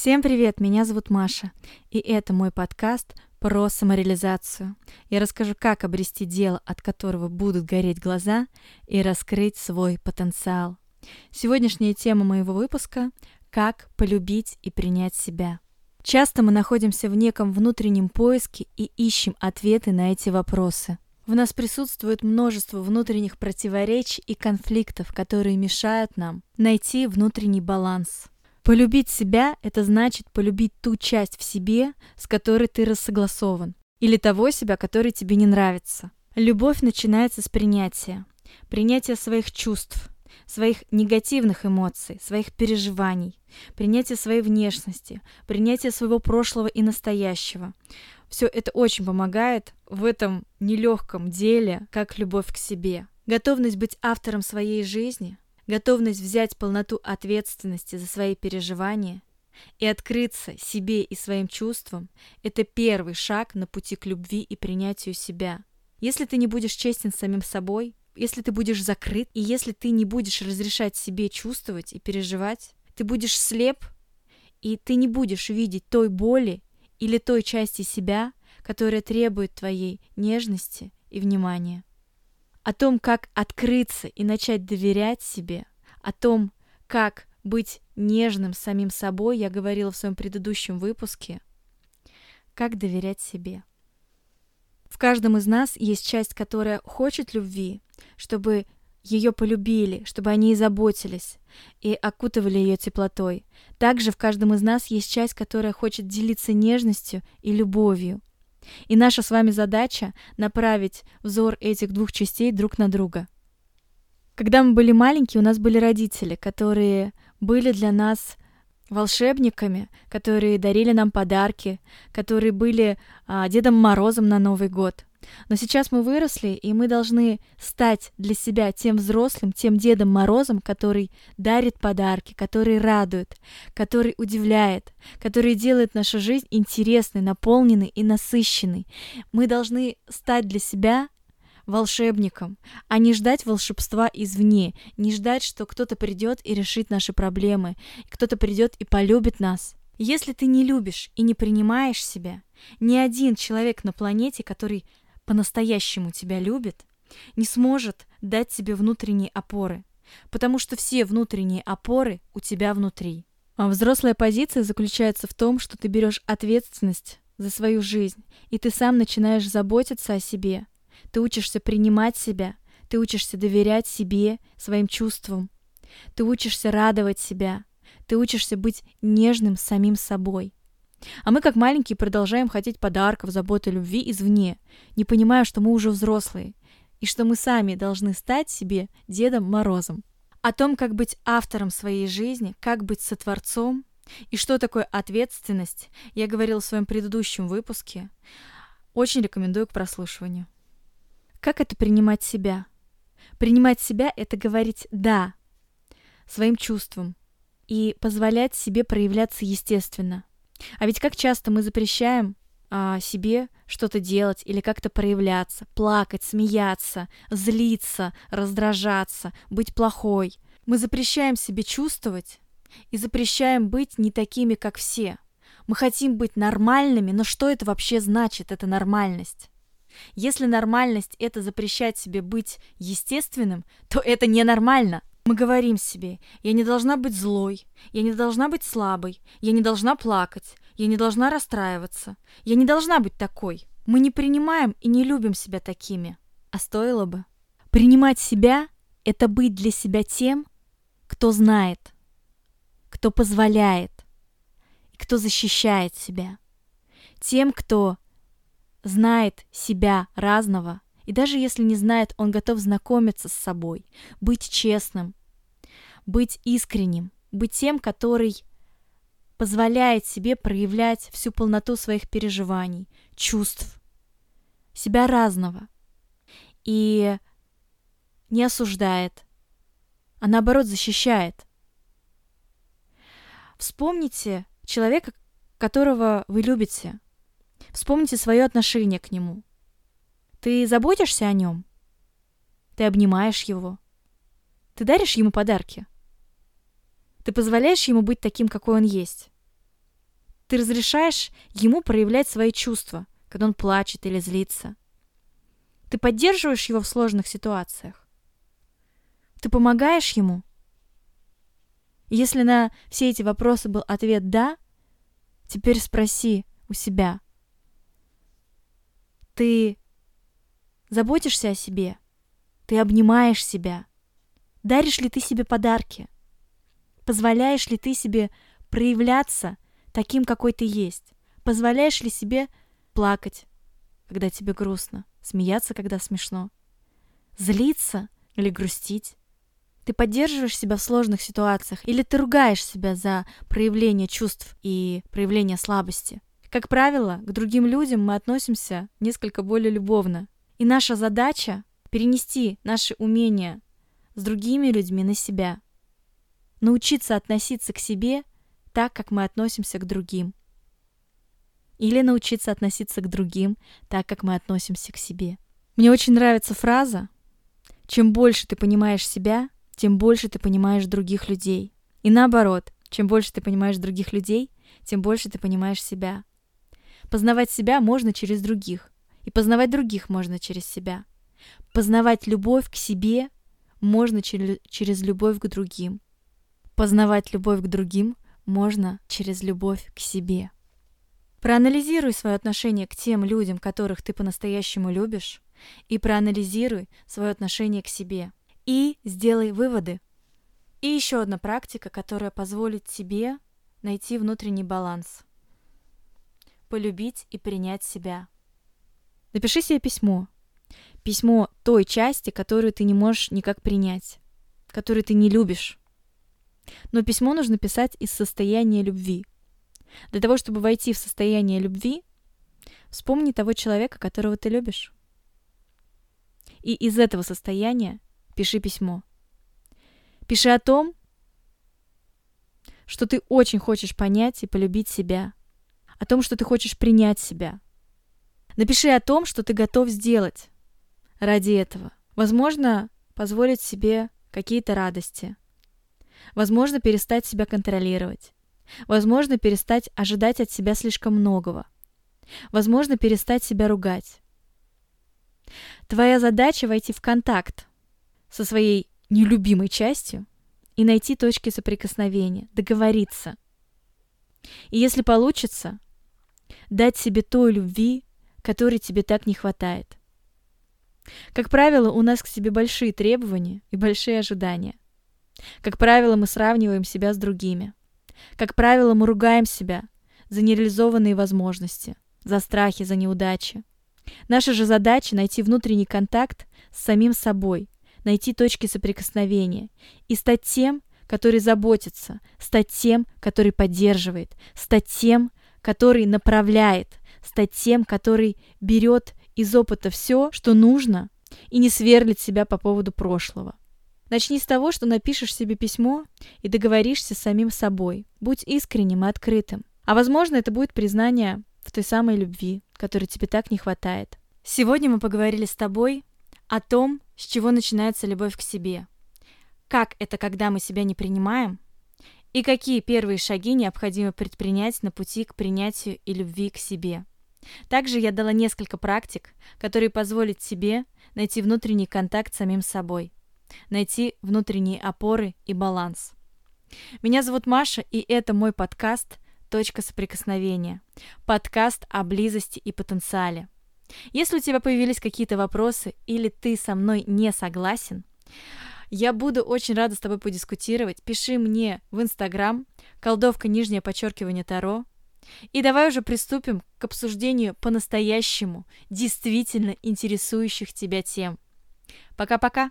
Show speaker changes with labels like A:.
A: Всем привет, меня зовут Маша, и это мой подкаст про самореализацию. Я расскажу, как обрести дело, от которого будут гореть глаза, и раскрыть свой потенциал. Сегодняшняя тема моего выпуска – как полюбить и принять себя. Часто мы находимся в неком внутреннем поиске и ищем ответы на эти вопросы. В нас присутствует множество внутренних противоречий и конфликтов, которые мешают нам найти внутренний баланс – Полюбить себя – это значит полюбить ту часть в себе, с которой ты рассогласован, или того себя, который тебе не нравится. Любовь начинается с принятия. Принятия своих чувств, своих негативных эмоций, своих переживаний, принятия своей внешности, принятия своего прошлого и настоящего. Все это очень помогает в этом нелегком деле, как любовь к себе. Готовность быть автором своей жизни – готовность взять полноту ответственности за свои переживания и открыться себе и своим чувствам – это первый шаг на пути к любви и принятию себя. Если ты не будешь честен с самим собой, если ты будешь закрыт, и если ты не будешь разрешать себе чувствовать и переживать, ты будешь слеп, и ты не будешь видеть той боли или той части себя, которая требует твоей нежности и внимания о том, как открыться и начать доверять себе, о том, как быть нежным самим собой, я говорила в своем предыдущем выпуске. Как доверять себе. В каждом из нас есть часть, которая хочет любви, чтобы ее полюбили, чтобы они и заботились, и окутывали ее теплотой. Также в каждом из нас есть часть, которая хочет делиться нежностью и любовью, и наша с вами задача направить взор этих двух частей друг на друга. Когда мы были маленькие, у нас были родители, которые были для нас волшебниками, которые дарили нам подарки, которые были а, Дедом Морозом на Новый год. Но сейчас мы выросли, и мы должны стать для себя тем взрослым, тем Дедом Морозом, который дарит подарки, который радует, который удивляет, который делает нашу жизнь интересной, наполненной и насыщенной. Мы должны стать для себя волшебником, а не ждать волшебства извне, не ждать, что кто-то придет и решит наши проблемы, кто-то придет и полюбит нас. Если ты не любишь и не принимаешь себя, ни один человек на планете, который по-настоящему тебя любит, не сможет дать тебе внутренние опоры, потому что все внутренние опоры у тебя внутри. А взрослая позиция заключается в том, что ты берешь ответственность за свою жизнь, и ты сам начинаешь заботиться о себе. Ты учишься принимать себя, ты учишься доверять себе, своим чувствам. Ты учишься радовать себя, ты учишься быть нежным самим собой. А мы, как маленькие, продолжаем хотеть подарков, заботы, любви извне, не понимая, что мы уже взрослые, и что мы сами должны стать себе Дедом Морозом. О том, как быть автором своей жизни, как быть сотворцом, и что такое ответственность, я говорил в своем предыдущем выпуске. Очень рекомендую к прослушиванию. Как это принимать себя? Принимать себя — это говорить «да» своим чувствам и позволять себе проявляться естественно. А ведь как часто мы запрещаем а, себе что-то делать или как-то проявляться, плакать, смеяться, злиться, раздражаться, быть плохой. Мы запрещаем себе чувствовать и запрещаем быть не такими, как все. Мы хотим быть нормальными, но что это вообще значит, эта нормальность? Если нормальность — это запрещать себе быть естественным, то это ненормально. Мы говорим себе, я не должна быть злой, я не должна быть слабой, я не должна плакать, я не должна расстраиваться, я не должна быть такой. Мы не принимаем и не любим себя такими. А стоило бы. Принимать себя — это быть для себя тем, кто знает, кто позволяет, и кто защищает себя. Тем, кто знает себя разного, и даже если не знает, он готов знакомиться с собой, быть честным, быть искренним, быть тем, который позволяет себе проявлять всю полноту своих переживаний, чувств, себя разного. И не осуждает, а наоборот защищает. Вспомните человека, которого вы любите. Вспомните свое отношение к нему. Ты заботишься о нем? Ты обнимаешь его? Ты даришь ему подарки? Ты позволяешь ему быть таким, какой он есть. Ты разрешаешь ему проявлять свои чувства, когда он плачет или злится. Ты поддерживаешь его в сложных ситуациях. Ты помогаешь ему. Если на все эти вопросы был ответ «да», теперь спроси у себя. Ты заботишься о себе? Ты обнимаешь себя? Даришь ли ты себе подарки? Позволяешь ли ты себе проявляться – таким, какой ты есть? Позволяешь ли себе плакать, когда тебе грустно, смеяться, когда смешно, злиться или грустить? Ты поддерживаешь себя в сложных ситуациях или ты ругаешь себя за проявление чувств и проявление слабости? Как правило, к другим людям мы относимся несколько более любовно. И наша задача — перенести наши умения с другими людьми на себя. Научиться относиться к себе так, как мы относимся к другим. Или научиться относиться к другим так, как мы относимся к себе. Мне очень нравится фраза «Чем больше ты понимаешь себя, тем больше ты понимаешь других людей». И наоборот, чем больше ты понимаешь других людей, тем больше ты понимаешь себя. Познавать себя можно через других, и познавать других можно через себя. Познавать любовь к себе можно через, любовь к другим. Познавать любовь к другим можно через любовь к себе. Проанализируй свое отношение к тем людям, которых ты по-настоящему любишь, и проанализируй свое отношение к себе. И сделай выводы. И еще одна практика, которая позволит тебе найти внутренний баланс. Полюбить и принять себя. Напиши себе письмо. Письмо той части, которую ты не можешь никак принять, которую ты не любишь, но письмо нужно писать из состояния любви. Для того, чтобы войти в состояние любви, вспомни того человека, которого ты любишь. И из этого состояния пиши письмо. Пиши о том, что ты очень хочешь понять и полюбить себя, о том, что ты хочешь принять себя. Напиши о том, что ты готов сделать ради этого. Возможно, позволить себе какие-то радости – Возможно, перестать себя контролировать. Возможно, перестать ожидать от себя слишком многого. Возможно, перестать себя ругать. Твоя задача войти в контакт со своей нелюбимой частью и найти точки соприкосновения, договориться. И если получится, дать себе той любви, которой тебе так не хватает. Как правило, у нас к себе большие требования и большие ожидания – как правило, мы сравниваем себя с другими. Как правило, мы ругаем себя за нереализованные возможности, за страхи, за неудачи. Наша же задача найти внутренний контакт с самим собой, найти точки соприкосновения и стать тем, который заботится, стать тем, который поддерживает, стать тем, который направляет, стать тем, который берет из опыта все, что нужно, и не сверлит себя по поводу прошлого. Начни с того, что напишешь себе письмо и договоришься с самим собой. Будь искренним и открытым. А возможно, это будет признание в той самой любви, которой тебе так не хватает. Сегодня мы поговорили с тобой о том, с чего начинается любовь к себе. Как это, когда мы себя не принимаем? И какие первые шаги необходимо предпринять на пути к принятию и любви к себе. Также я дала несколько практик, которые позволят тебе найти внутренний контакт с самим собой – найти внутренние опоры и баланс. Меня зовут Маша, и это мой подкаст «Точка соприкосновения». Подкаст о близости и потенциале. Если у тебя появились какие-то вопросы или ты со мной не согласен, я буду очень рада с тобой подискутировать. Пиши мне в Инстаграм, колдовка нижнее подчеркивание Таро. И давай уже приступим к обсуждению по-настоящему, действительно интересующих тебя тем. Пока-пока!